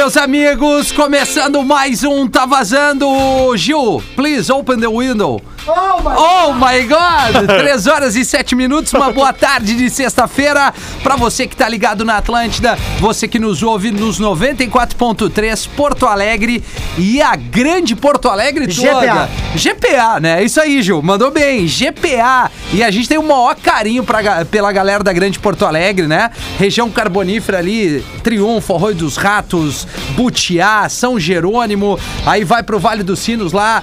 meus amigos, começando mais um Tá Vazando. Gil, please open the window. Oh, my Oh my God! 3 horas e 7 minutos, uma boa tarde de sexta-feira pra você que tá ligado na Atlântida, você que nos ouve nos 94.3 Porto Alegre e a grande Porto Alegre toda. GPA. GPA, né? Isso aí, Gil, mandou bem. GPA. E a gente tem o maior carinho pra, pela galera da grande Porto Alegre, né? Região carbonífera ali, Triunfo, Arroio dos Ratos, Butiá, São Jerônimo, aí vai pro Vale dos Sinos lá,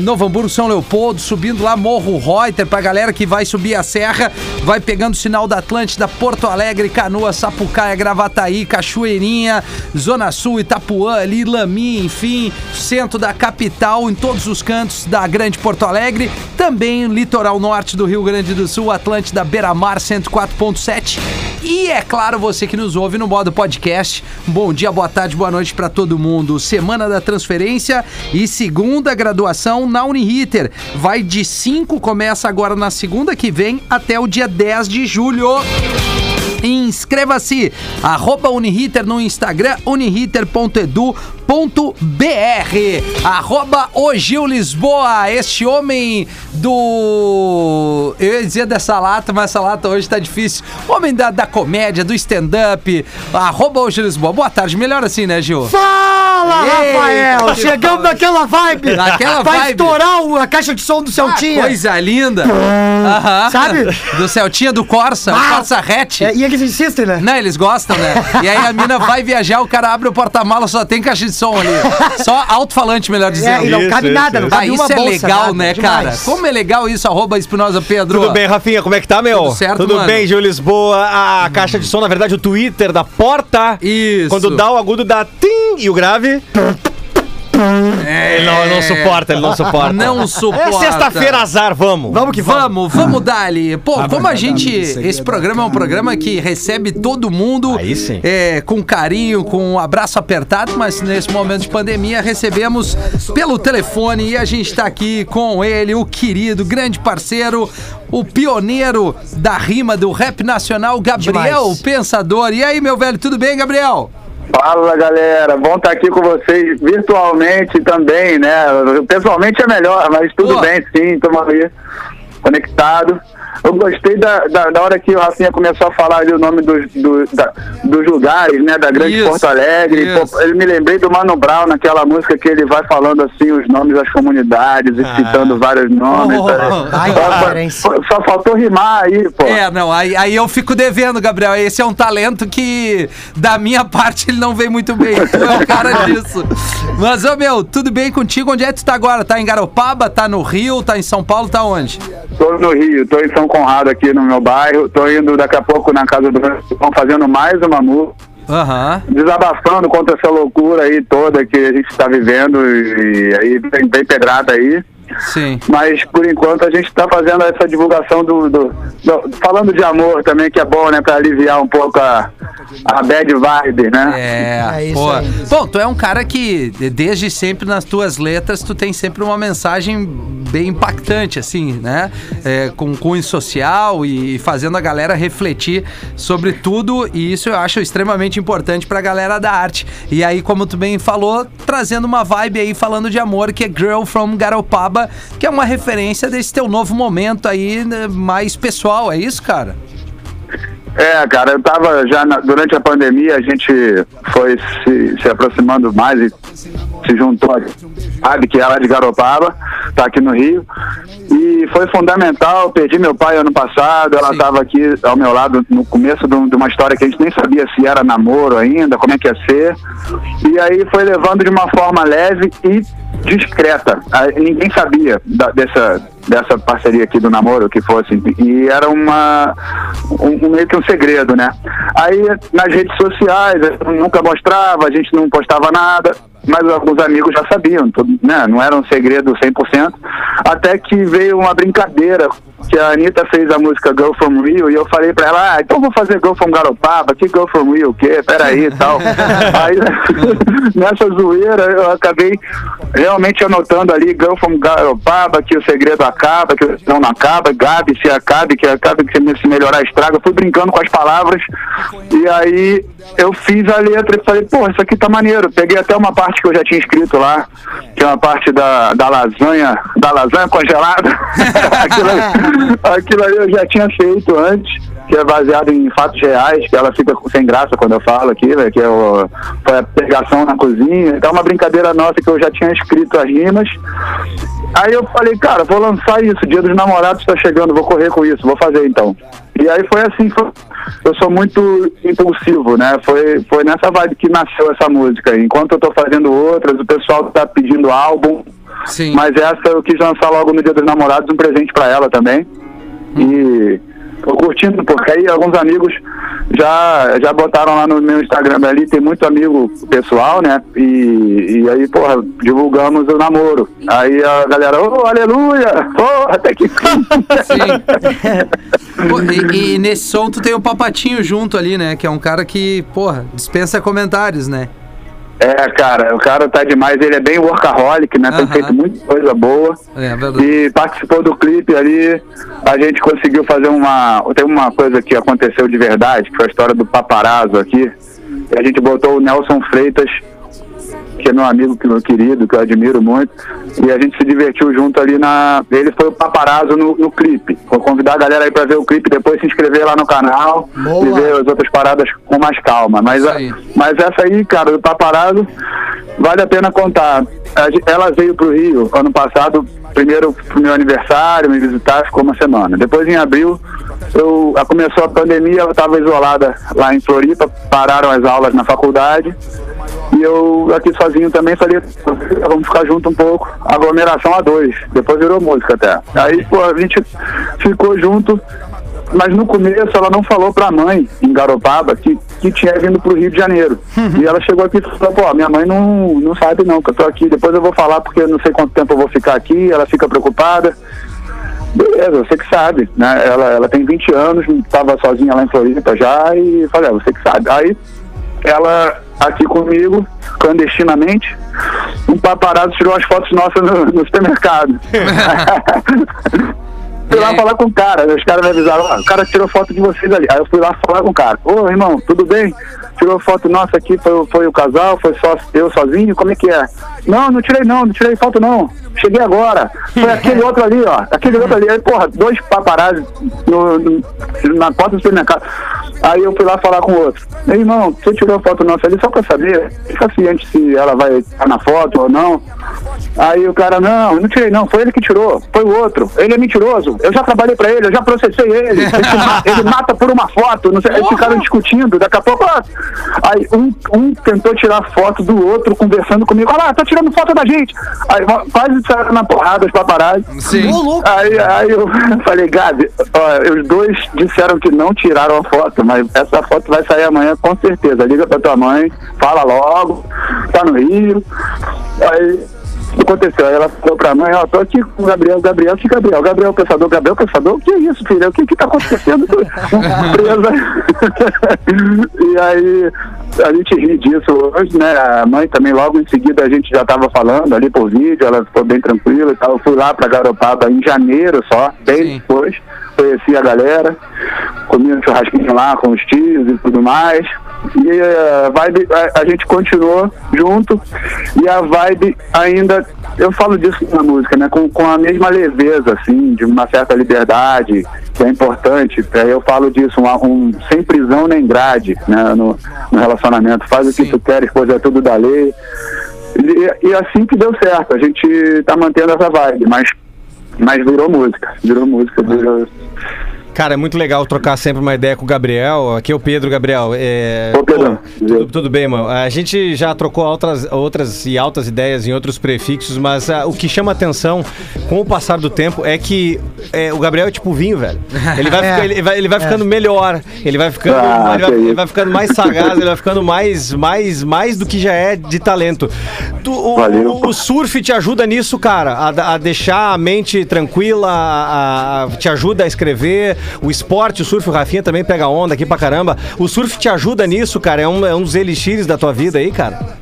Novo Hamburgo, São Leopoldo, subindo lá Morro Reuter, pra galera que vai subir a serra, vai pegando o sinal da Atlântida, Porto Alegre, Canoa, Sapucaia, Gravataí, Cachoeirinha, Zona Sul, Itapuã, ali, Lami, enfim, centro da capital, em todos os cantos da grande Porto Alegre, também litoral norte do Rio Grande do Sul, Atlântida, Beira-Mar, 104.7 e é claro, você que nos ouve no modo podcast, bom dia, boa tarde, boa noite pra todo mundo. Semana da transferência e segunda graduação na Uniriter. Vai de 5, começa agora na segunda que vem até o dia 10 de julho. Inscreva-se, arroba Uniriter no Instagram, uniriter.edu.br, arroba o Gil Lisboa, este homem do... Eu ia dizer dessa lata, mas essa lata hoje tá difícil. Homem da, da comédia, do stand-up, arroba o Gil Lisboa. Boa tarde, melhor assim, né, Gil? Fala, Ei, Rafael! Chegamos naquela vibe! Naquela Vai vibe. estourar a caixa de som do Celtinha! Coisa linda. Aham. Sabe? Do Celtinha, do Corsa, Ah. Corsa Hatch. É, e eles né? Não, eles gostam, né? E aí a mina vai viajar, o cara abre o porta-mala, só tem caixa de som ali. Só alto-falante, melhor É, dizendo. e não Isso, cabe isso, nada, não isso. Ah, cabe isso uma é bolsa, legal, nada. né, Demais. cara? Como é legal isso, arroba Espinosa Pedro. Tudo bem, Rafinha? Como é que tá, meu? Tudo certo, Tudo mano? bem, Gil Lisboa. A caixa de som, na verdade, o Twitter da porta. Isso. Quando dá o agudo, dá tim e o grave. Ele não, ele não suporta, ele não suporta. Não suporta. É sexta-feira, azar, vamos. Vamos que vamos. Vamos, vamos dali. Pô, como a gente. Esse programa é um programa que recebe todo mundo Aí sim. é, com carinho, com um abraço apertado, mas nesse momento de pandemia recebemos pelo telefone e a gente tá aqui com ele, o querido, grande parceiro, o pioneiro da rima do rap nacional, Gabriel Demais. Pensador. E aí, meu velho, tudo bem, Gabriel? Fala galera, bom estar aqui com vocês virtualmente também, né? Pessoalmente é melhor, mas tudo Pô. bem sim, estamos aí conectado. Eu gostei da, da, da hora que o Rafinha começou a falar ali o nome dos, do- da- dos lugares, né? Da Grande Isso, Porto Alegre. isso. Eu me lembrei do Mano Brown naquela música que ele vai falando assim os nomes das comunidades e citando vários nomes. Oh, tá? ai, só, só- só faltou rimar aí, pô. É, não, aí, aí eu fico devendo, Gabriel. Esse é um talento que, da minha parte, ele não vem muito bem. Tu é o cara disso. Mas, ô meu, tudo bem contigo? Onde é que tu tá agora? Tá em Garopaba? Tá no Rio? Tá em São Paulo? Tá onde? Tô no Rio, tô em São Conrado aqui no meu bairro, tô indo daqui a pouco na casa do estão fazendo mais uma música, Aham. desabafando contra essa loucura aí toda que a gente está vivendo e, aí tem, tem pedrada aí. Sim. Mas por enquanto a gente está fazendo essa divulgação do, do- do- falando de amor também, que é bom, né, para aliviar um pouco a, a bad vibe, né? É, É isso pô. aí. Bom, tu é um cara que, de- desde sempre nas tuas letras, tu tem sempre uma mensagem bem impactante, assim, né? É, com cunho social e fazendo a galera refletir sobre tudo, e isso eu acho extremamente importante pra galera da arte. E aí, como tu bem falou, trazendo uma vibe aí falando de amor, que é Girl from Garopaba, que é uma referência desse teu novo momento aí, né, mais pessoal, é isso, cara? É, cara, eu tava já na- durante a pandemia, a gente foi se, se aproximando mais e se juntou, sabe, que é lá de Garopaba, tá aqui no Rio. E foi fundamental, perdi meu pai ano passado, ela estava aqui ao meu lado no começo de um- de uma história que a gente nem sabia se era namoro ainda, como é que ia ser. E aí foi levando de uma forma leve e discreta. Ninguém sabia da- dessa, dessa parceria aqui do namoro que fosse. E era uma um, meio que um segredo, né? Aí nas redes sociais eu nunca mostrava, a gente não postava nada. Mas alguns amigos já sabiam, né? não era um segredo 100%. Até que veio uma brincadeira que a Anitta fez a música Girl From Rio e eu falei pra ela, ah, então vou fazer Girl From Garopaba, que Girl From Rio o quê? Peraí e tal. Aí, nessa zoeira, eu acabei realmente anotando ali Girl From Garopaba, que o segredo acaba, que não acaba, Gabi se acabe, que acabe, que se melhorar estraga. Eu fui brincando com as palavras e aí eu fiz a letra e falei, pô, isso aqui tá maneiro. Peguei até uma parte que eu já tinha escrito lá, que é uma parte da, da lasanha, da lasanha congelada. aquilo, aquilo aí eu já tinha feito antes, que é baseado em fatos reais, que ela fica sem graça quando eu falo aqui, né, que é o, foi a pegação na cozinha. Então é uma brincadeira nossa que eu já tinha escrito as rimas. Aí eu falei, cara, vou lançar isso, Dia dos Namorados tá chegando, vou correr com isso, vou fazer então. E aí foi assim, foi- eu sou muito impulsivo, né? Foi, foi nessa vibe que nasceu essa música. Enquanto eu tô fazendo outras, o pessoal tá pedindo álbum, Sim. mas essa eu quis lançar logo no Dia dos Namorados, um presente pra ela também. E tô curtindo, porque aí alguns amigos já, já botaram lá no meu Instagram ali, tem muito amigo pessoal, né? E, e aí, porra, divulgamos o namoro. Aí a galera, ô, aleluia! Porra, até que fim! Pô, e, e nesse som tu tem o Papatinho junto ali, né? Que é um cara que, porra, dispensa comentários, né? É, cara, o cara tá demais, ele é bem workaholic, né? Tem Aham. feito muita coisa boa. É verdade. E participou do clipe ali, a gente conseguiu fazer uma. Tem uma coisa que aconteceu de verdade, que foi a história do paparazzo aqui. E a gente botou o Nelson Freitas, que é meu amigo, que meu querido, que eu admiro muito. E a gente se divertiu junto ali na. Ele foi o paparazzo no, no clipe. Vou convidar a galera aí pra ver o clipe, depois se inscrever lá no canal Boa. e ver as outras paradas com mais calma. Mas, a- mas essa aí, cara, do paparazzo, vale a pena contar. Ela veio pro Rio ano passado, primeiro pro meu aniversário, me visitar, ficou uma semana. Depois em abril, eu, começou a pandemia, ela estava isolada lá em Floripa, pararam as aulas na faculdade. E eu aqui sozinho também falei, vamos ficar junto um pouco, aglomeração a dois. Depois virou música até. Aí, pô, a gente ficou junto, mas no começo ela não falou pra mãe, em Garopaba, que, que tinha vindo pro Rio de Janeiro. E ela chegou aqui e falou, pô, minha mãe não, não sabe não, que eu tô aqui. Depois eu vou falar porque eu não sei quanto tempo eu vou ficar aqui, ela fica preocupada. Beleza, você que sabe, né? Ela, ela tem 20 anos, estava sozinha lá em Floripa já, e falei, ah, você que sabe. Aí ela aqui comigo, clandestinamente, um paparazzo tirou as fotos nossas no, no supermercado. fui lá falar com o cara, os caras me avisaram, ó, o cara tirou foto de vocês ali. Aí eu fui lá falar com o cara, ô irmão, tudo bem? Tirou foto nossa aqui, foi, foi o casal, foi só eu sozinho, como é que é? Não, não tirei não, não tirei foto não. Cheguei agora. Foi aquele outro ali, ó. Aquele outro ali. Aí, porra, dois paparazzi no, no- na porta do supermercado. Aí eu fui lá falar com o outro. Meu irmão, você tirou foto nossa ali só pra saber? Fica ciente se ela vai estar na foto ou não. Aí o cara, não, não tirei não, foi ele que tirou, foi o outro. Ele é mentiroso, eu já trabalhei pra ele, eu já processei ele. Ele, ele mata por uma foto, não sei, eles ficaram discutindo, daqui a pouco, ó, aí um, um tentou tirar foto do outro, conversando comigo, olha lá, tá tirando foto da gente. Aí quase saíram na porrada os paparazzi. Sim. Aí, aí eu falei, Gabi, ó, os dois disseram que não tiraram a foto, mas essa foto vai sair amanhã com certeza. Liga pra tua mãe, fala logo, tá no Rio. Aí aconteceu? Aí ela falou pra mãe, ó, tô aqui com o Gabriel, Gabriel, que Gabriel? Gabriel Pensador, Gabriel Pensador? O que é isso, filha? O que que tá acontecendo? Presa. e aí a gente ri disso hoje, né? A mãe também, logo em seguida, a gente já tava falando ali por vídeo, ela ficou bem tranquila e tal. Eu fui lá pra Garopaba em janeiro só, bem Sim. depois. Conheci a galera, comi um churrasquinho lá com os tios e tudo mais. E a vibe, a, a gente continuou junto e a vibe ainda, eu falo disso na música, né? Com, com a mesma leveza, assim, de uma certa liberdade, que é importante. Aí eu falo disso, um, um sem prisão nem grade, né? No, no relacionamento. Faz o Sim. que tu queres, pois é tudo da lei. E, e assim que deu certo, a gente tá mantendo essa vibe, mas, mas virou música, virou música, virou... Cara, é muito legal trocar sempre uma ideia com o Gabriel. Aqui é o Pedro, Gabriel. É... Ô, Pedro. Pô, tudo, tudo bem, mano. A gente já trocou outras, outras e altas ideias em outros prefixos, mas ah, o que chama atenção com o passar do tempo é que é, o Gabriel é tipo vinho, velho. Ele vai, É. ficar- ele vai, ele vai ficando melhor, ele vai ficando, Ah, ele vai, ele vai ficando mais sagaz, ele vai ficando mais, mais, mais do que já é de talento. Tu- o, Valeu. o- o surf te ajuda nisso, cara, a, a deixar a mente tranquila, a, a- te ajuda a escrever. O esporte, o surf, o Rafinha também pega onda aqui pra caramba. O surf te ajuda nisso, cara? É um, é um dos elixires da tua vida aí, cara?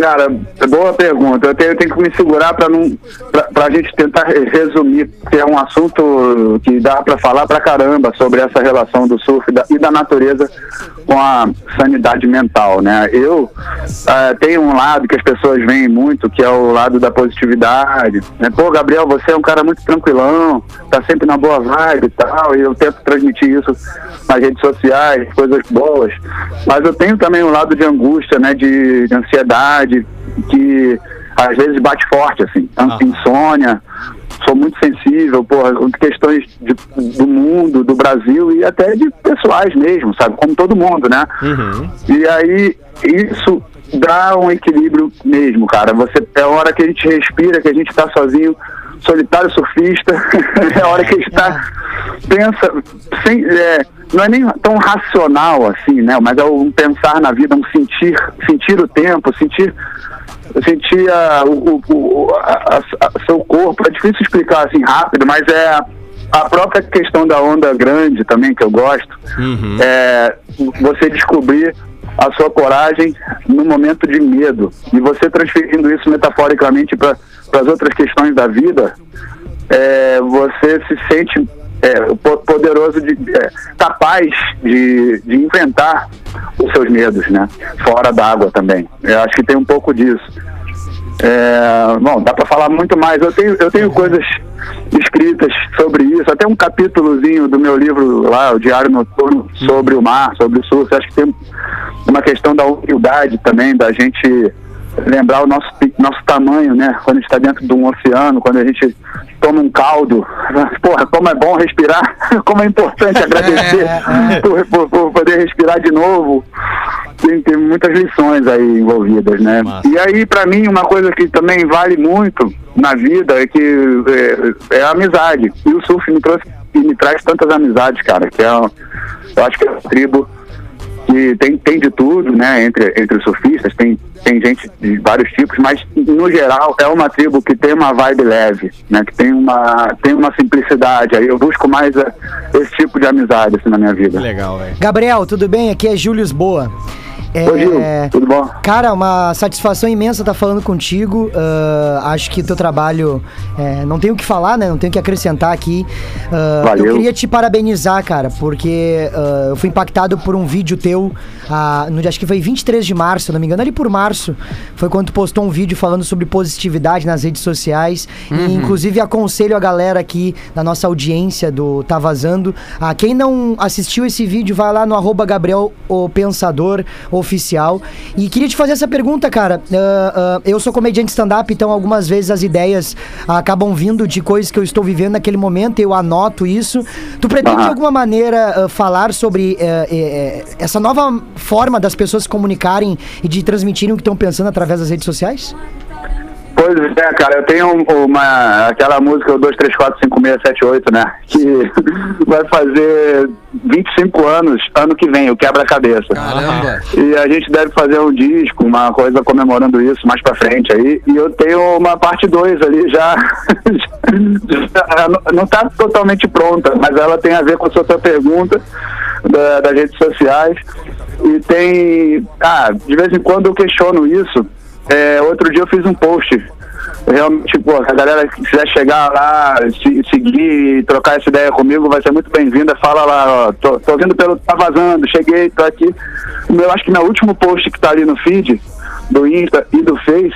Cara, boa pergunta. Eu tenho, eu tenho que me segurar para não, pra, pra gente tentar re- resumir, porque é um assunto que dá para falar pra caramba sobre essa relação do surf da- e da natureza com a sanidade mental, né? Eu ah, tenho um lado que as pessoas veem muito, que é o lado da positividade. Né? Pô, Gabriel, você é um cara muito tranquilão, tá sempre na boa vibe e tal, e eu tento transmitir isso nas redes sociais, coisas boas. Mas eu tenho também um lado de angústia, né? De, de ansiedade, que às vezes bate forte, assim. Ah. Insônia, sou muito sensível, porra, com questões de- do mundo, do Brasil e até de pessoais mesmo, sabe? Como todo mundo, né? E aí, isso dá um equilíbrio mesmo, cara. Você, é a hora que a gente respira, que a gente tá sozinho, solitário surfista, é a hora que a gente tá, pensa, sem, é, não é nem tão racional assim, né? Mas é um pensar na vida, um sentir, sentir o tempo, sentir sentir a, o, o- a- a- a- seu corpo. É difícil explicar assim rápido, mas é a própria questão da onda grande também que eu gosto. É você descobrir a sua coragem no momento de medo e você transferindo isso metaforicamente para as outras questões da vida, é, você se sente é, po- poderoso, de, é, capaz de, de enfrentar os seus medos, né? Fora d'água também. Eu acho que tem um pouco disso. É, bom, dá para falar muito mais. Eu tenho, eu tenho coisas escritas sobre isso, até um capítulozinho do meu livro lá, o Diário Noturno, sobre o mar, sobre o surf. Acho que tem uma questão da humildade também, da gente lembrar o nosso, nosso tamanho, né? Quando a gente está dentro de um oceano, quando a gente toma um caldo. Porra, como é bom respirar, como é importante agradecer por, por- por poder respirar de novo. Tem, tem muitas lições aí envolvidas, né? Massa. E aí, pra mim, uma coisa que também vale muito na vida é que é, é a amizade. E o surf me trouxe e me traz tantas amizades, cara, que é, eu acho que é uma tribo que tem, tem de tudo, né, entre, entre os surfistas, tem, tem gente de vários tipos, mas no geral é uma tribo que tem uma vibe leve, né, que tem uma, tem uma simplicidade. Aí eu busco mais eh, esse tipo de amizade assim, na minha vida. Legal, velho. Gabriel, tudo bem? Aqui é Júlio Lisboa. É, Oi, Gil, tudo bom? Cara, uma satisfação imensa estar falando contigo. Ah, acho que o teu trabalho é, não tenho o que falar, né? Não tenho o que acrescentar aqui. Ah, Valeu. eu queria te parabenizar, cara, porque ah, eu fui impactado por um vídeo teu, no dia acho que foi 23 de março, não me engano, ali por março. Foi quando tu postou um vídeo falando sobre positividade nas redes sociais. E, inclusive, aconselho a galera aqui da nossa audiência do Tá Vazando. A quem não assistiu esse vídeo, vai lá no arroba Gabriel o Pensador Oficial. E queria te fazer essa pergunta, cara. Ah, ah, eu sou comediante stand-up, então algumas vezes as ideias acabam vindo de coisas que eu estou vivendo naquele momento, eu anoto isso. Tu pretende de alguma maneira ah, falar sobre eh, eh, essa nova forma das pessoas se comunicarem e de transmitirem o que estão pensando através das redes sociais? Pois é, cara, eu tenho um- uma aquela música o 2, 3, 4, 5, 6, 7, 8, né? Que vai fazer 25 anos ano que vem, o quebra-cabeça. Caramba. E a gente deve fazer um disco, uma coisa comemorando isso mais pra frente aí. E eu tenho uma parte 2 ali já. já não- não tá totalmente pronta, mas ela tem a ver com a sua pergunta da- das redes sociais. E tem. Ah, de vez em quando eu questiono isso. É, outro dia eu fiz um post. Realmente, pô, a galera quiser chegar lá, se, seguir trocar essa ideia comigo, vai ser muito bem-vinda. Fala lá, ó, tô, tô vindo pelo. Tá vazando, cheguei, tô aqui. Eu acho que meu último post que tá ali no feed, do Insta e do Face,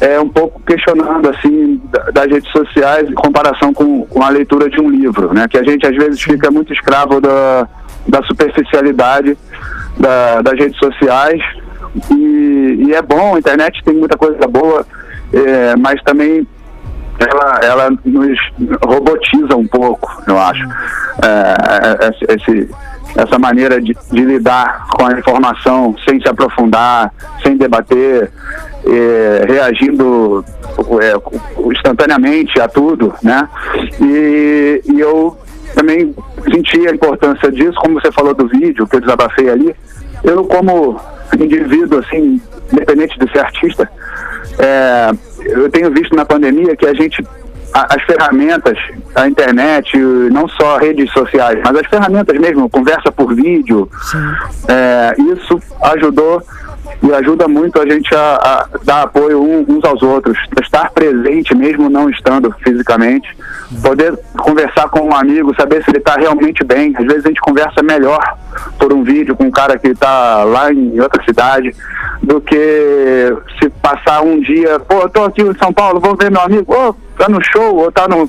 é um pouco questionando assim da- das redes sociais em comparação com, com a leitura de um livro, né? Que a gente às vezes fica muito escravo da, da superficialidade da- das redes sociais e, e é bom, a internet tem muita coisa boa, é, mas também ela, ela nos robotiza um pouco, eu acho. É, esse- esse- essa maneira de, de lidar com a informação sem se aprofundar, sem debater, é, reagindo é, instantaneamente a tudo, né? E, e eu também senti a importância disso, como você falou do vídeo que eu desabafei ali. Eu, como indivíduo, assim, independente de ser artista, é, eu tenho visto na pandemia que a gente a- as ferramentas, a internet, não só redes sociais, mas as ferramentas mesmo, conversa por vídeo, é, isso ajudou e ajuda muito a gente a, a dar apoio uns aos outros, estar presente mesmo não estando fisicamente, poder conversar com um amigo, saber se ele está realmente bem. Às vezes a gente conversa melhor por um vídeo com um cara que está lá em outra cidade do que se passar um dia, pô, eu tô aqui em São Paulo, vou ver meu amigo, ô, tá no show, ou tá no.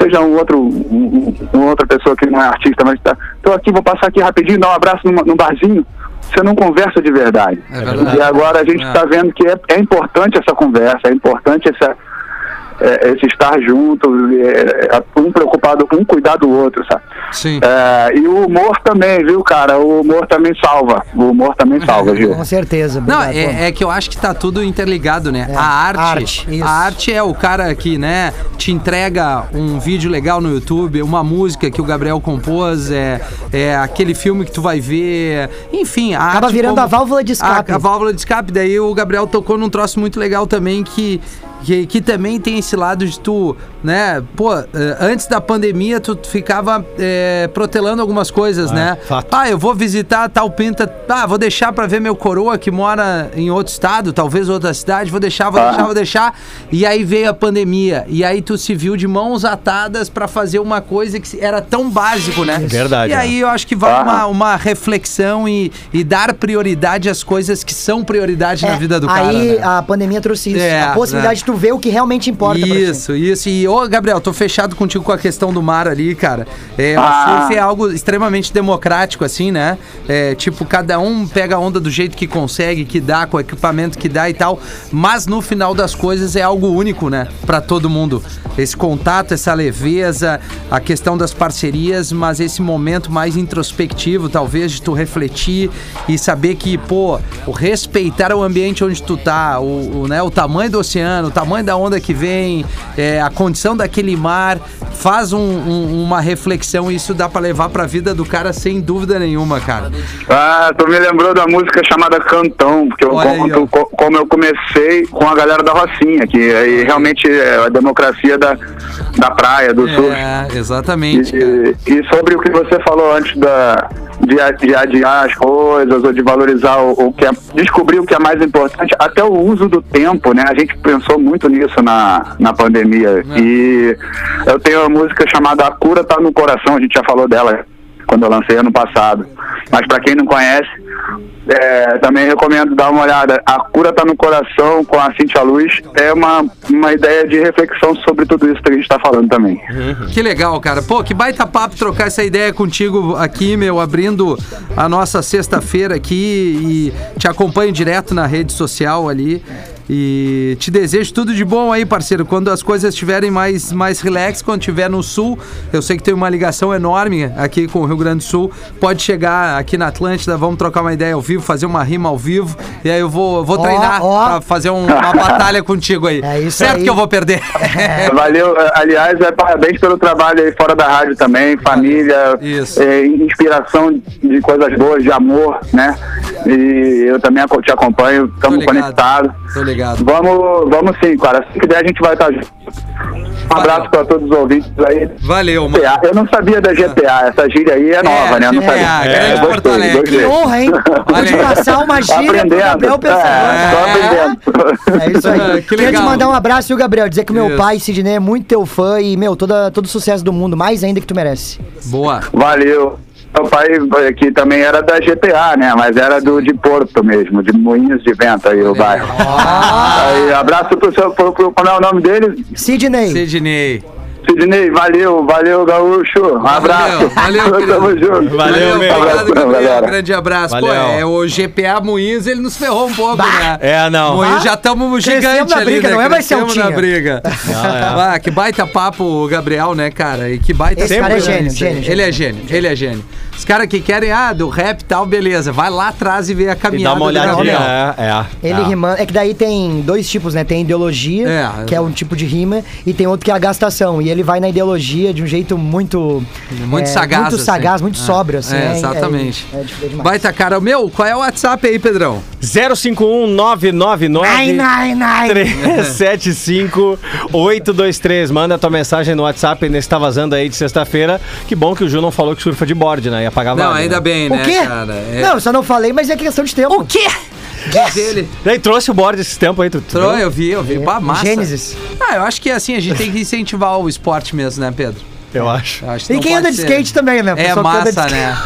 Seja um outro, um, um- outra pessoa que não é artista, mas tá. Tô aqui, vou passar aqui rapidinho, dar um abraço numa- num barzinho. Você não conversa de verdade. É verdade. E agora a gente É. está vendo que é, é importante essa conversa, é importante essa, é, esse estar junto, é, é, um preocupado com um cuidar do outro, sabe? Sim. É, e o humor também, viu, cara? O humor também salva. O humor também salva, Gil. Com certeza. Não, obrigado, pô. é, é que eu acho que tá tudo interligado, né? É, a arte, arte, a arte é o cara que, né, te entrega um vídeo legal no YouTube, uma música que o Gabriel compôs, é, é aquele filme que tu vai ver, enfim, a Acaba arte virando como- a válvula de escape. A, a válvula de escape, daí o Gabriel tocou num troço muito legal também que que, que também tem esse lado de tu, né, pô, eh, antes da pandemia tu ficava eh, protelando algumas coisas, né? fato. Ah, eu vou visitar tal pinta. Ah, vou deixar pra ver meu coroa que mora em outro estado, talvez outra cidade. Vou deixar, vou deixar, vou deixar. E aí veio a pandemia. E aí tu se viu de mãos atadas pra fazer uma coisa que era tão básico, né? Verdade, E né? aí eu acho que vale Ah. uma, uma reflexão e, e dar prioridade às coisas que são prioridade na É, vida do cara. Aí né? a pandemia trouxe isso. É, a possibilidade né? de tu ver o que realmente importa pra ti. Isso, isso. E, ô, Gabriel, tô fechado contigo com a questão do mar ali, cara. É, Ah. O surf é algo extremamente democrático, assim, né? É, tipo, cada um pega a onda do jeito que consegue, que dá, com o equipamento que dá e tal. Mas no final das coisas é algo único, né? Pra todo mundo. Esse contato, essa leveza, a questão das parcerias, mas esse momento mais introspectivo, talvez, de tu refletir e saber que, pô, o respeitar o ambiente onde tu tá, o, o, né, o tamanho do oceano, o tamanho da onda que vem, é, a condição daquele mar, faz um- um- uma reflexão e isso dá pra levar pra vida do cara sem dúvida nenhuma, cara. Ah, tu me lembrou da música chamada Cantão, porque eu Olha aí, como eu comecei com a galera da Rocinha, que aí realmente é a democracia da, da praia, do sul. É, exatamente. E, e sobre o que você falou antes da, de, a- de adiar as coisas ou de valorizar o, o que é, descobrir o que é mais importante, até o uso do tempo, né? A gente pensou muito nisso na, na pandemia. É. E eu tenho uma música chamada A Cura Tá no Coração, a gente já falou dela quando eu lancei ano passado. Mas para quem não conhece, é, também recomendo dar uma olhada. A Cura Tá no Coração com a Cintia Luz é uma, uma ideia de reflexão sobre tudo isso que a gente está falando também. Que legal, cara. Pô, que baita papo trocar essa ideia contigo aqui, meu, abrindo a nossa sexta-feira aqui e te acompanho direto na rede social ali. E te desejo tudo de bom aí, parceiro. Quando as coisas estiverem mais, mais relax, quando estiver no sul, eu sei que tem uma ligação enorme aqui com o Rio Grande do Sul. Pode chegar aqui na Atlântida, vamos trocar uma ideia ao vivo, fazer uma rima ao vivo. E aí eu vou, vou Ó, treinar ó. pra fazer um- uma batalha contigo aí. É isso certo aí. que eu vou perder. Valeu, eh, aliás, é, parabéns pelo trabalho aí fora da rádio também, família, Isso. eh, inspiração de coisas boas, de amor, né? E eu também te acompanho, estamos conectados. Tô ligado. Vamos, vamos sim, cara. Se quiser, a gente vai estar junto. Um Valeu. abraço para todos os ouvintes aí. Valeu, mano. GTA. Eu não sabia da GTA, essa gíria aí é nova, né? Eu não GTA, sabia. grande gostei, Porto Alegre. gostei. Que honra, hein? Aí. passar uma gíria pro. Gabriel Pensador. É, tô aprendendo. É isso aí. Ah, que Queria te legal. mandar um abraço, viu, Gabriel? Dizer que meu Isso. pai, Sidney, é muito teu fã e, meu, toda, todo o sucesso do mundo, mais ainda que tu merece. Boa. Valeu. Meu pai aqui também era da GTA, né? Mas era do de Porto mesmo, de Moinhos de Vento aí, o bairro. Aí, abraço pro seu. Pro, pro, como é o nome dele? Sidney. Sidney. Sidney, valeu, valeu, Gaúcho. Um abraço. valeu, querido. Tamo junto. Valeu, meu. Obrigado, Gabriel. galera. Grande abraço. Pô, Valeu. é, o GPA Moinhos, ele nos ferrou um pouco, né? É, não. Moinhos Ah, já estamos gigantes na ali, briga, né? não é mais Crescemos na briga. Ah, que baita papo o Gabriel, né, cara? E que baita Esse cara é sempre, gênio, né? gênio, Ele gênio. é gênio, ele é gênio. Os caras que querem, ah, do rap e tal, beleza. Vai lá atrás e vê a E caminhada dá uma olhadinha. É, é. Ele é. rimando. É que daí tem dois tipos, né? Tem ideologia, É. que é um tipo de rima, e tem outro que é a gastação. E ele vai na ideologia de um jeito muito. Muito é, sagaz, Muito assim. sagaz, muito É, sóbrio, assim. é, exatamente. É, é, é demais. Baita cara. Meu, qual é o WhatsApp aí, Pedrão? 051999 Ai, ai, ai. 375-823. Manda tua mensagem no WhatsApp nesse tá vazando aí de sexta-feira. Que bom que o Ju não falou que surfa de board, né? Ia pagar Não, vale, ainda né? bem, O né, quê? cara? É, Não, eu só não falei, mas é questão de tempo. O quê? diz ele. Aí, trouxe o board esses tempos aí, tu, tu Trou, viu? eu vi, eu vi. Bah, massa. Gênesis. Ah, eu acho que assim, a gente tem que incentivar o esporte mesmo, né, Pedro? Eu acho. Eu acho que E quem anda de ser- skate também, né? O É massa, skate. né?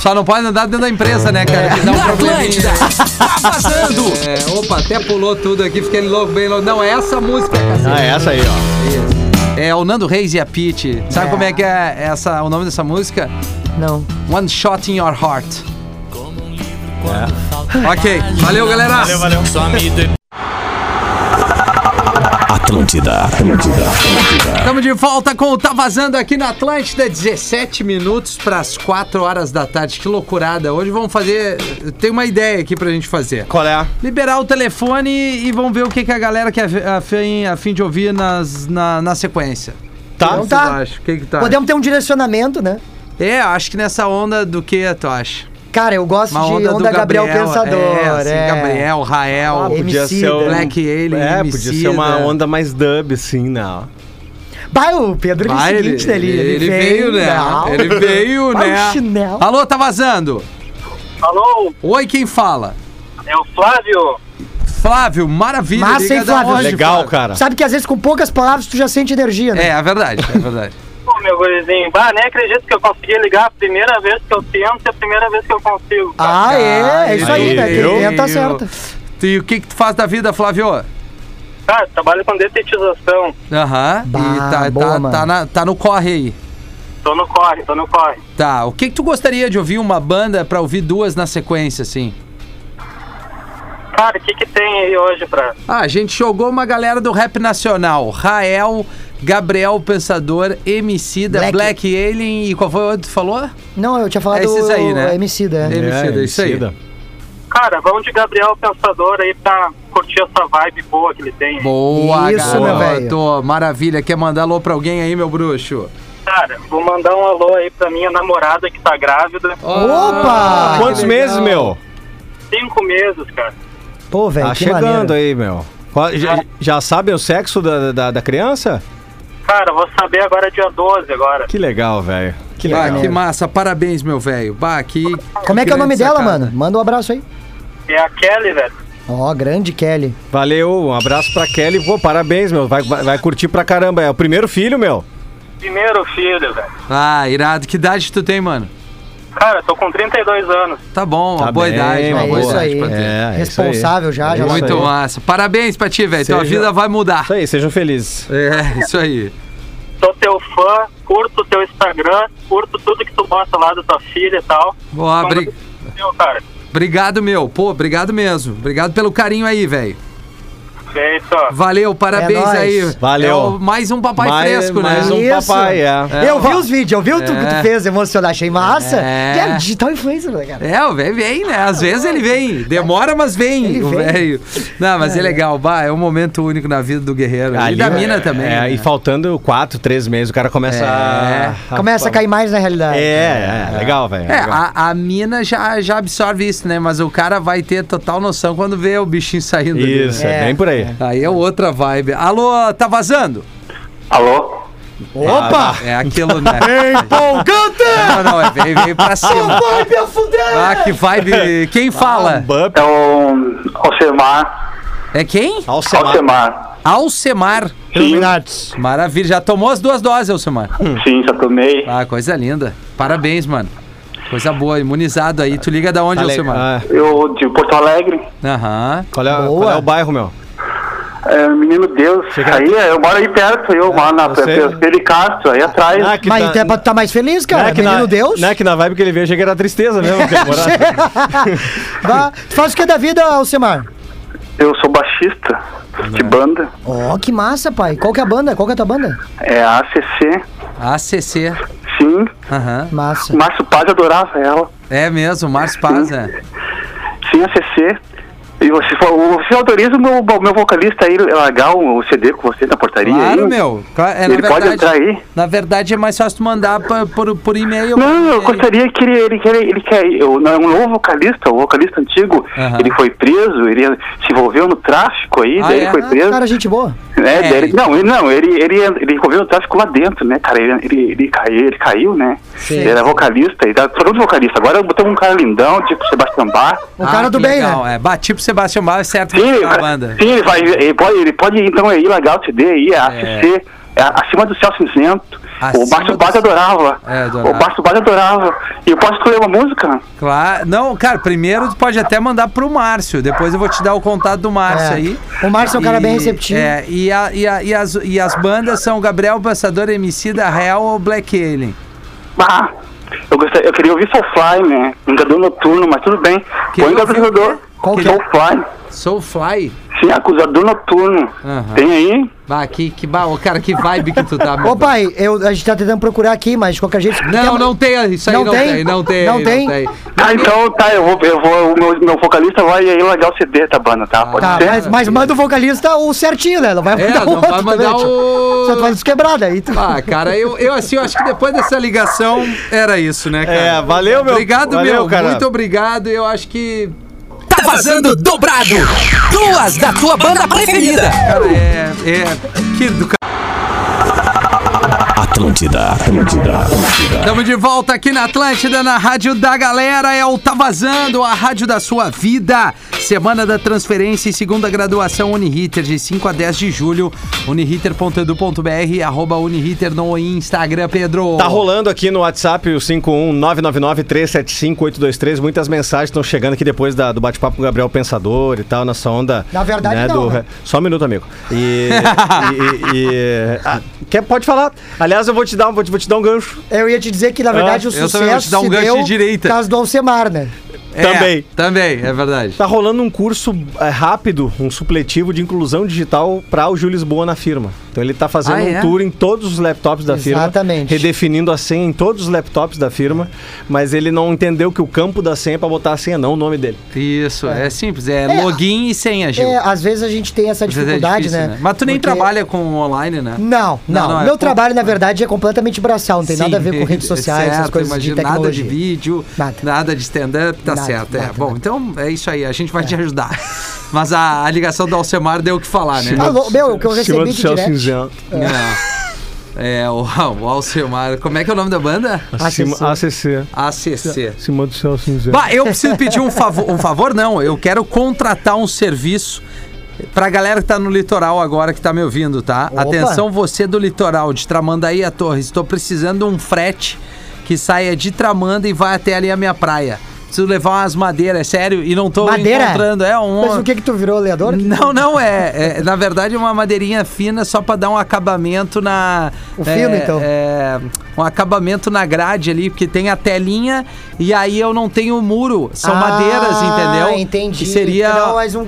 Só não pode andar dentro da empresa, né, cara? Que dá um probleminha. Tá vazando. É, opa, até pulou tudo aqui, fiquei louco, bem louco. Não, é essa música, cacete. Ah, é essa aí, ó. É o Nando Reis e a Pete. Sabe como é que é essa, o nome dessa música? Não. One Shot in Your Heart. Ok, valeu, galera. Valeu, valeu. Atlântida, Atlântida, Atlântida. Estamos de volta com o Tá Vazando aqui na Atlântida, 17 minutos para as 4 horas da tarde. Que loucurada. Hoje vamos fazer. Tem uma ideia aqui pra gente fazer. Qual é? Liberar o telefone e vamos ver o que, que a galera quer a fim, a fim de ouvir nas, na, na sequência. Tá? Então tá. O que, que acha? Podemos ter um direcionamento, né? É, acho que nessa onda do que tu acha? Cara, eu gosto Uma de onda, onda, do Gabriel, Gabriel Pensador. É, assim, Gabriel, Rael, Ah, Podia ser um... Black Alien, É, podia ser uma onda mais dub, assim, não. Vai, o Pedro Vai, é o seguinte, ele, ele, ele veio, né? não. Ele veio, Vai o né? chinelo. Alô, tá vazando? Alô, Oi, quem fala? é o Flávio. Flávio, maravilha. Massa, hein, Flávio? onde, Legal, Flávio? cara. Sabe que às vezes com poucas palavras tu já sente energia, né? É, é verdade, é verdade. Pô, meu gurizinho, bah, nem acredito que eu consegui ligar a primeira vez que eu tento e a primeira vez que eu consigo. Ah, é, é isso aí, aí, né? Quem tenta Eu- certa. E o que, que tu faz da vida, Flávio? Cara, trabalho com detetização. Aham. Bah, e tá, boa, tá, mano. tá, na- tá no corre aí. Tô no corre, tô no corre. Tá. O que, que tu gostaria de ouvir uma banda pra ouvir duas na sequência, assim? Cara, o que que tem aí hoje pra... Ah, a gente jogou uma galera do rap nacional. Rael, Gabriel Pensador, Emicida, Black. Black, Alien e qual foi o outro que tu falou? Não, eu tinha falado É esses aí, né? MC, né? É. Emicida, isso aí. Emicida. Cara, vamos de Gabriel Pensador aí pra curtir essa vibe boa que ele tem. Boa, Isso, garoto. meu velho. Maravilha. Quer mandar alô pra alguém aí, meu bruxo? Cara, vou mandar um alô aí pra minha namorada que tá grávida. Opa! Quantos meses, meu? Cinco meses, cara. Pô, velho, Tá que chegando maneiro. aí, meu. Já, já sabem o sexo da, da, da criança? Cara, vou saber agora dia 12 agora. Que legal, velho. Que Bah, legal. que massa. Parabéns, meu velho. Bah, que. Como é que é o nome dela, sacada. mano? Manda um abraço aí. É a Kelly, velho. Ó, grande Kelly. Valeu, um abraço pra Kelly. Pô, parabéns, meu. Vai, vai, vai curtir pra caramba. É o primeiro filho, meu. Primeiro filho, velho. Ah, irado. Que idade tu tem, mano? Cara, tô com 32 anos. Tá bom, uma Tá boa bem, idade. Uma É boa isso idade aí. pra ter. É, é isso aí. Responsável já, já. Muito aí. massa. Parabéns pra ti, velho. Tua vida vai mudar. Isso aí, sejam felizes. É, isso aí. Sou teu fã, curto teu Instagram, curto tudo que tu posta lá da tua filha e tal. Boa, cara. Obrigado, meu. Pô, obrigado mesmo. Obrigado pelo carinho aí, velho. Feito. Valeu, parabéns É aí. Valeu. É o- mais um papai mais, fresco, né? mais um Isso. papai, é. É, eu vi os vídeos, eu vi o que É. tu fez emocionar, achei massa. É. Que é digital influencer, né, cara? É, o velho vem, né? Às vezes ele vem. Demora, mas vem. Ele o velho. Não, mas é, legal. Bah, é um momento único na vida do guerreiro. e Ali, da é, mina também. É, né? e faltando quatro, três meses, o cara começa É. a... Começa a cair mais na realidade. É, é, legal, velho. É, a, a mina já, já absorve isso, né? Mas o cara vai ter total noção quando vê o bichinho saindo ali, né? Isso, é, É, bem por aí. Aí é outra vibe. Alô, tá vazando? Alô? Opa! É aquilo, né? Empolgante! Não, não, é veio, veio pra cima. Vai me afundar! Ah, que vibe. Quem fala? Bump, É o Alcemar. É quem? Alcemar. Alcemar. Alcemar. Illuminatis. Maravilha. Já tomou as duas doses, Alcemar? Sim, já tomei. Ah, coisa linda. Parabéns, mano. Coisa boa, imunizado aí. Tu liga da onde, Tá Alcemar? ah, Eu de Porto Alegre. Aham. qual, é, qual é o bairro, meu? É, menino Deus. Chega- Aí, eu moro aí perto, eu moro na Pedro Castro, aí atrás. Ah, que Mas tá- então é pra tu tá mais feliz, não cara. é que Menino na, Deus. Não é que na vibe que ele veio, achei que era tristeza mesmo. que ele morava- Vá. Tu faz o que da vida, Alcemar? Eu sou baixista de banda. Ó, que massa, pai. Qual que é a banda? Qual que é a tua banda? É a ACC. ACC. Sim. Aham. Massa. Márcio Paz adorava ela. É mesmo, Márcio Paz, é. Sim, ACC. E você, você autoriza o meu, meu vocalista aí largar o CD com você na portaria Claro, aí? meu. É, Ele pode verdade, entrar aí? Na verdade, é mais fácil tu mandar pa- por, por e-mail. Não, eu gostaria que ele, ele, quer- ele quer. Eu, não, é um novo vocalista, o vocalista antigo, Aham. ele foi preso, ele se envolveu no tráfico aí, Ah, daí é? ele foi Ah, preso. cara, gente boa. É, É, ele- ele- não, ele não, ele, ele, ele envolveu no tráfico lá dentro, né, cara? Ele, ele, ele, caiu, ele caiu, né? Sim. Ele era vocalista, ele era todo vocalista. Agora eu botei um cara lindão, tipo Sebastião Bach. O cara Ah, do bem, legal. né? É, bati pro Sebastião Bach, é certo que Sim, vai cara, a banda. sim ele, vai, ele, pode, ele pode então ir o CD aí, a ACC, é, acima do céu cinzento. Acima o Baixo do Bate céu- adorava. É, adorava. O Baixo Bate adorava. E eu posso escolher uma música? Claro. Não, cara, primeiro tu pode até mandar pro Márcio. Depois eu vou te dar o contato do Márcio É. aí. O Márcio é um cara bem receptivo. É, e, a- e, a- e as, e as bandas são Gabriel Passador, MC da Real ou Black Alien? Ah, eu, gostaria, eu queria ouvir Soulfly, né? Vingador Noturno, mas tudo bem. Que Põe o Vingador. Qual que é? Soulfly. Soulfly? Sim, Acusador Noturno. Aham. Tem aí? Bah, que, que ba... Cara, que vibe que tu tá, meu Ô, pai, eu, a gente tá tentando procurar aqui, mas de qualquer jeito. Não, não tem, isso aí não, Não tem? tem? não tem, Não tem? Ah, então tá, eu vou, eu vou, o meu, meu vocalista vai aí largar o CD da banda, tá? Pode Tá, ser? mas, mas manda o vocalista o certinho, né? Não vai É, mandar o não outro vai mandar também, o- Só tu vai desquebrada aí. Tu... Ah, cara, eu, eu assim, eu acho que depois dessa ligação era isso, né, cara? É, valeu, meu. Obrigado, Valeu, meu. cara. Muito obrigado. Eu acho que. Tá vazando dobrado. Duas da tua banda preferida. Cara, é. É. Que do. Atlântida, Atlântida, Atlântida. Estamos de volta aqui na Atlântida, na Rádio da Galera. É o Tá Vazando, a rádio da sua vida. Semana da transferência e segunda graduação Uniriter, de 5 a 10 de julho. Uniriter.edu.br, arroba Uniriter no Instagram, Pedro. Tá rolando aqui no WhatsApp o 51999-375-823. Muitas mensagens estão chegando aqui depois da- do bate-papo com o Gabriel Pensador e tal, nessa onda. Na verdade, né, não, do- né? Só um minuto, amigo. E. e- e- ah, quer, pode falar. Aliás, eu vou te dar, vou te, vou te dar um gancho. Eu ia te dizer que, na verdade, o eu também sucesso vou te dar um se gancho deu de direita. por causa do Alcemar, né? É, Também. Também, é verdade. Tá rolando um curso é, rápido, um supletivo de inclusão digital para o Gil Lisboa na firma. Então ele tá fazendo Ah, um é? tour em todos os laptops da firma. Exatamente. Redefinindo a senha em todos os laptops da firma. Mas ele não entendeu que o campo da senha é pra botar a senha, não o nome dele. Isso, é, simples. É, É, login e senha, Gil. É, às vezes a gente tem essa Às vezes é dificuldade, difícil, né? Mas tu nem Porque- trabalha com online, né? Não, Não, não. não, é Meu pouco- trabalho, na verdade, é completamente braçal. Não tem nada a ver com redes sociais, essas coisas imagino, de Nada tecnologia. de vídeo, nada, Nada. de stand-up, tá Nada, certo. é. Bom, então é isso aí, a gente vai te ajudar. Mas a, a ligação do Alcemar deu o que falar, né? Alô, meu, o que eu recebi de direct... cinzento. É, é o, o Alcemar. Como é que é o nome da banda? Acima, ACC. ACC. Acima do céu cinzento. Bah, eu preciso pedir um favor. Um favor, não. Eu quero contratar um serviço pra galera que tá no litoral agora que tá me ouvindo, tá? Opa. Atenção, você do litoral, de Tramandaí a Torres. Estou precisando de um frete que saia de Tramanda e vai até ali a minha praia. Preciso levar umas madeiras, é sério, e não tô Madeira? encontrando. É um. Mas o que que tu virou, leador? Não, não, é, é, Na verdade, é uma madeirinha fina só pra dar um acabamento na. O é, fino, então. É, um acabamento na grade ali, porque tem a telinha e aí eu não tenho o muro. São Ah, madeiras, entendeu? entendi. Que seria. Não, mas um-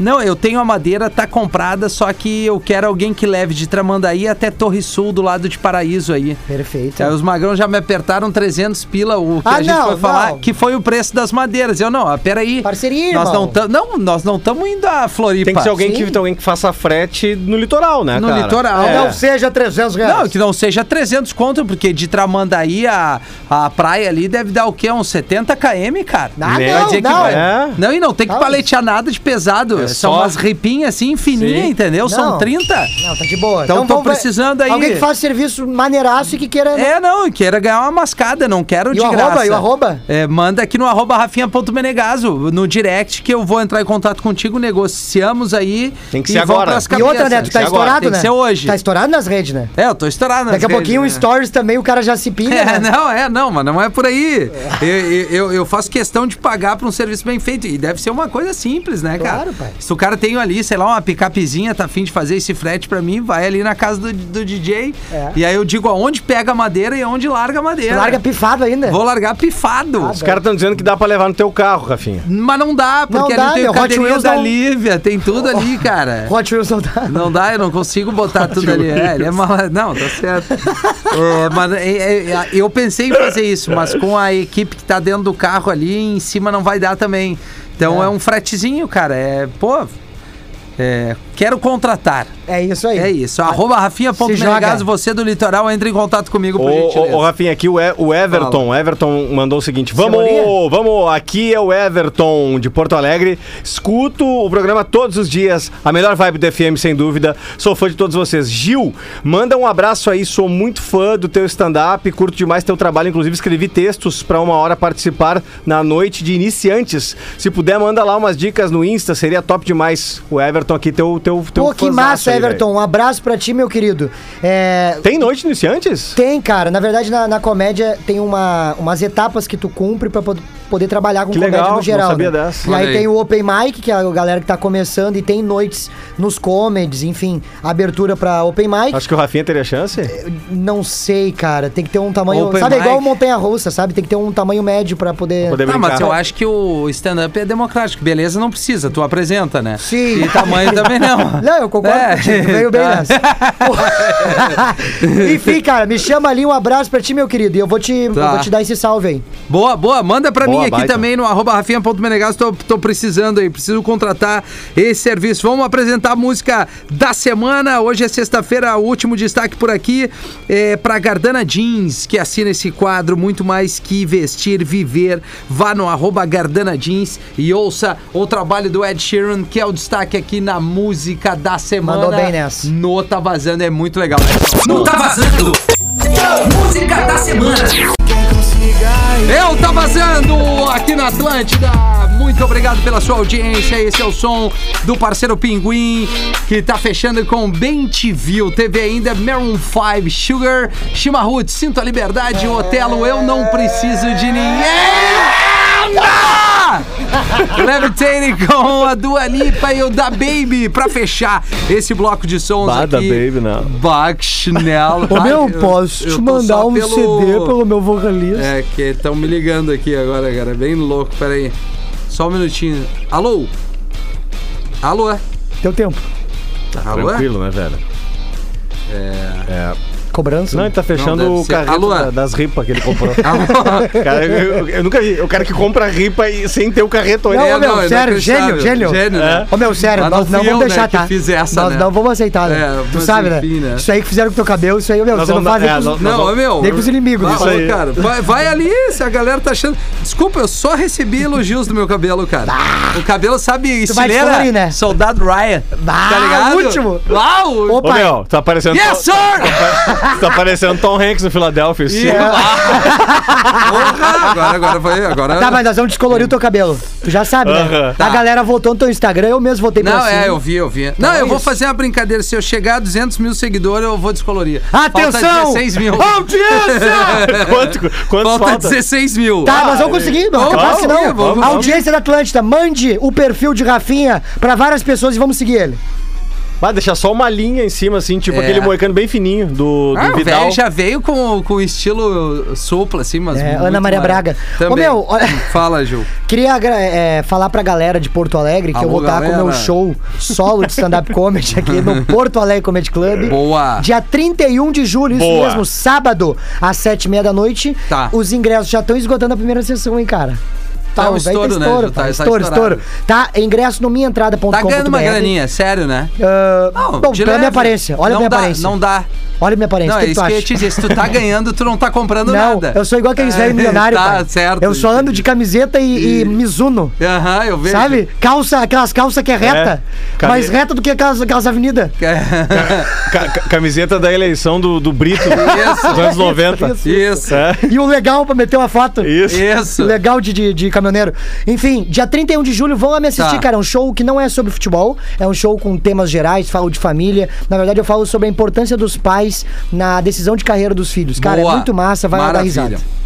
Não, eu tenho a madeira, tá comprada, só que eu quero alguém que leve de Tramandaí até Torre Sul, do lado de Paraíso aí. Perfeito. Aí os magrão já me apertaram 300 pila, o que Ah, a gente não, foi falar, não. que foi o preço das madeiras. Eu não, ah, peraí. Parceria, nós irmão. não tam- Não, nós não estamos indo a Floripa. Tem que ser alguém que, alguém que faça frete no litoral, né, No cara? litoral. É. Não seja 300 reais. Não, que não seja 300 conto, porque de Tramandaí a, a praia ali deve dar o quê? Uns 70 km, cara. Ah, Né? Vai não, dizer que não. vai- É. Não, e não tem que Não. paletear nada de pesado. É São só- umas ripinhas assim, fininhas, Sim. entendeu? São Não. 30. Não, tá de boa. Então tô vamos ver- precisando aí. Alguém que faça serviço maneiraço e que queira... É, não, quero ganhar uma mascada, não quero E de o arroba, graça. e o arroba? É, manda aqui no arroba rafinha.menegaso, no direct, que eu vou entrar em contato contigo, negociamos aí. Tem que e ser agora. E outra, né? Tu tá Tem estourado, Tem que né? ser hoje. Tá estourado nas redes, né? É, eu tô estourado nas Daqui a redes, pouquinho um né? stories também, o cara já se pilha, É, né? não, é, não, mas não é por aí. Eu, eu, eu- eu faço questão de pagar pra um serviço bem feito. E deve ser uma coisa simples, né, cara? Claro, pai. Se o cara tem ali, sei lá, uma picapezinha, tá afim de fazer esse frete pra mim, vai ali na casa do, do DJ. É. E aí eu digo aonde pega a madeira e aonde larga a madeira. Larga pifado ainda. Vou largar pifado. Os caras estão dizendo que dá pra levar no teu carro, Rafinha. Mas não dá, porque Não dá, ali tem o Hot Wheels da não- Lívia, tem tudo ali, cara. Hot Wheels não dá. Não dá, eu não consigo botar tudo ali. É, ele é mal... Não, tá certo. É, mas é, é, é, eu pensei em fazer isso, mas com a equipe que tá dentro do carro ali, em cima não vai dar também. Então é. É. um fretezinho, cara. É, pô. é, quero contratar. É isso aí. É isso. Arroba Rafinha.menegaso, você do litoral, entre em contato comigo, por Ô, gentileza. ô, ô, Rafinha, aqui o, E- o Everton, o Everton mandou o seguinte: vamos, vamos, aqui é o Everton de Porto Alegre. Escuto o programa todos os dias, a melhor vibe do FM, sem dúvida. Sou fã de todos vocês. Gil, manda um abraço aí, sou muito fã do teu stand-up, curto demais teu trabalho. Inclusive, escrevi textos para uma hora participar na noite de iniciantes. Se puder, manda lá umas dicas no Insta, seria top demais. O Everton aqui, teu, teu, teu Pô, que massa, aí, Everton. velho. Um abraço pra ti, meu querido. É, Tem noite iniciantes? Tem, cara. Na verdade, na, na comédia tem uma, umas etapas que tu cumpre pra pod- poder trabalhar com Que comédia legal, no geral. não sabia né? dessa. E aí, aí. tem o Open Mic, que é a galera que tá começando, e tem noites nos comedies, enfim, abertura pra Open Mic. Acho que o Rafinha teria chance. Não sei, cara. Tem que ter um tamanho. Open sabe, é igual mic. montanha russa, sabe? Tem que ter um tamanho médio pra poder. poder Não, mas eu acho que o stand-up é democrático. Beleza, não precisa, tu apresenta, né? Sim. E tamanho também não. Não, eu concordo É. contigo, veio bem Tá. nessa. Enfim, cara, me chama ali, um abraço pra ti, meu querido, e eu vou te, Tá. eu vou te dar esse salve aí. Boa, boa. Manda pra Boa, mim aqui baita. também no arroba rafinha.menegas. Tô, tô precisando aí, preciso contratar esse serviço. Vamos apresentar a música da semana. Hoje é sexta-feira, o último destaque por aqui é pra Gardana Jeans, que assina esse quadro Muito Mais Que Vestir, Viver. Vá no arroba Gardana Jeans e ouça o trabalho do Ed Sheeran, que é o destaque aqui na música da semana. Mandou bem nessa. No Tá Vazando, é muito legal. Não tá vazando. Música da semana. Eu tá vazando aqui na Atlântida. Muito obrigado pela sua audiência. Esse é o som do parceiro Pinguim, que tá fechando com Bem Viu. Teve ainda Maroon 5, Sugar, Chimarrut, Sinto a Liberdade, Otelo, Eu Não Preciso de Ninguém. Levitating com a Dua Lipa e o Da Baby pra fechar esse bloco de sons Bah, aqui. Da Baby, não. Bach Chanel. Ô, meu, eu- posso eu te tô mandar um pelo- CD pelo meu vocalista? é, que estão me ligando aqui agora, cara. Bem louco, peraí. Só um minutinho. Alô? Alô? Teu tempo. Alô? Tranquilo, né, velho? É. Cobrança? Não, ele tá fechando Não, o Alô? da- das ripas que ele comprou. Cara, eu, eu nunca vi. O cara que compra ripa e sem ter o carreto. Não, É, meu, é sério, gênio, gênio. Gênio, né? Ô, meu, sério, Mas nós não não vamos eu, deixar, né, tá? fiz essa, nós né? não vamos aceitar, né? É, tu sabe, enfim, né? né? Isso aí que fizeram com teu cabelo, isso aí, meu, Nós você não faz nem é, nós- Não, meu. Nem com os inimigos, Vai, isso cara, vai, vai ali, se a galera tá achando. Desculpa, eu só recebi elogios do meu cabelo, cara. O cabelo, sabe, Ah! Estileira, né? Soldado Ryan. Ah, tá ligado? o último. Lá, o... Ô, Opa. meu, tá parecendo. Yes, sir! Tá parecendo Tom Hanks no Philadelphia. Sim. Porra, agora, agora foi. Agora... Tá, mas nós vamos descolorir o teu cabelo. Tu já sabe, né? Tá. A galera votou no teu Instagram, eu mesmo votei pra Não, cima. é, eu vi, eu vi. Não, é eu vou isso. fazer uma brincadeira. Se eu chegar a 200 mil seguidores, eu vou descolorir. Atenção! Falta 16 mil. Audiência! Quanto, quantos Falta, falta? 16 mil. Tá, nós vamos conseguir, não Vamos, capaz vamos, senão. vamos, vamos. Audiência da Atlântida, mande o perfil de Rafinha pra várias pessoas e vamos seguir ele. Vai deixar só uma linha em cima, assim, tipo É. aquele moicano bem fininho do, do Ah, o Vidal. velho já veio com, com estilo supla, assim, mas. É, Ana Maria Braga. Também. Ô, meu, olha- Fala, Gil. Queria é, falar pra galera de Porto Alegre que eu Alô, vou estar com o meu show solo de stand-up comedy aqui no Porto Alegre Comedy Club. Boa. Dia 31 de julho, isso Boa. mesmo, sábado, às sete e meia da noite. Tá. Os ingressos já estão esgotando a primeira sessão, hein, cara. Tá um vai ter estouro, né, Ju? Tá- tá estouro, estouro. Tá, ingresso no minhaentrada.com.br. Tá ganhando uma graninha, sério, né? Ah, Não, bom, pela leve. minha aparência. Olha não a minha dá, aparência. Não dá. Olha a minha aparência. Não, o é que, que isso tu que eu te dizer. Se tu tá ganhando, tu não tá comprando Não, nada. eu sou igual aqueles É, velhos milionários, Tá, pai. certo. Eu só ando de camiseta e, e Mizuno. Aham, eu vejo. Sabe? Calça, aquelas calças que é reta. Cami- Mais reta do que aquelas, aquelas avenidas. Ca- ca- camiseta da eleição do, do Brito Isso. dos anos 90. Isso. É. E o legal pra meter uma foto. Isso. Isso. Legal de, de, de caminhoneiro. Enfim, dia 31 de julho, vão lá me assistir, Tá. cara. É um show que não é sobre futebol, é um show com temas gerais, falo de família. Na verdade, eu falo sobre a importância dos pais na decisão de carreira dos filhos. Cara, Boa. é muito massa, vai lá dar Maravilha. risada.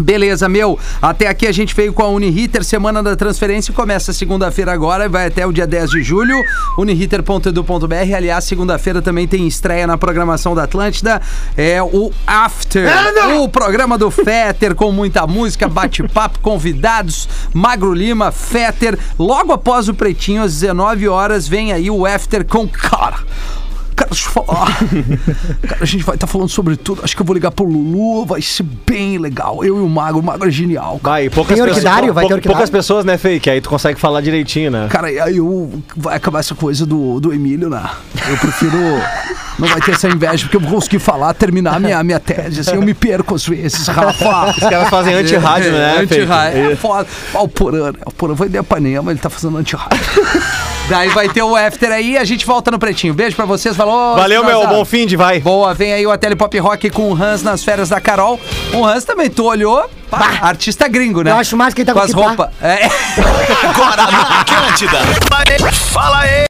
Beleza, meu. Até aqui a gente veio com a Uniriter, semana da transferência. Começa segunda-feira agora e vai até o dia 10 de julho. Uniriter.edu.br. Aliás, segunda-feira também tem estreia na programação da Atlântida. É o After. o programa do Fetter com muita música, bate-papo, convidados. Magro Lima, Fetter. Logo após o Pretinho, às 19 horas, vem aí o After com cara. Quero te falar. Cara, a gente vai estar falando sobre tudo. Acho que eu vou ligar pro Lulu, vai ser bem legal. Eu e o Mago, o Mago é genial. cara. Vai, poucas Tem pessoas. orquidário? Vai ter orquidário? poucas pessoas, né, Fei? Que aí tu consegue falar direitinho, né? Cara, aí eu vai acabar essa coisa do, do Emílio, né? Eu prefiro. Não vai ter essa inveja, porque eu vou conseguir falar, terminar a minha, minha tese. Assim, eu me perco às vezes, Rafa. Os caras fazem anti-rádio, né, Fei? Anti-rádio. É foda. Ó, o Porã, né? O Porã vai de Ipanema, ele tá fazendo anti-rádio. Daí vai ter o after aí, a gente volta no pretinho. Beijo pra vocês, falou. Valeu, meu. Bom fim de vai. Boa, vem aí o Tele Pop Rock com o Hans nas férias da Carol. O Hans também, tu olhou? Pá, artista gringo, né? Eu acho massa que ele tá com com as roupas. É. Agora na Atlântida. Fala aí.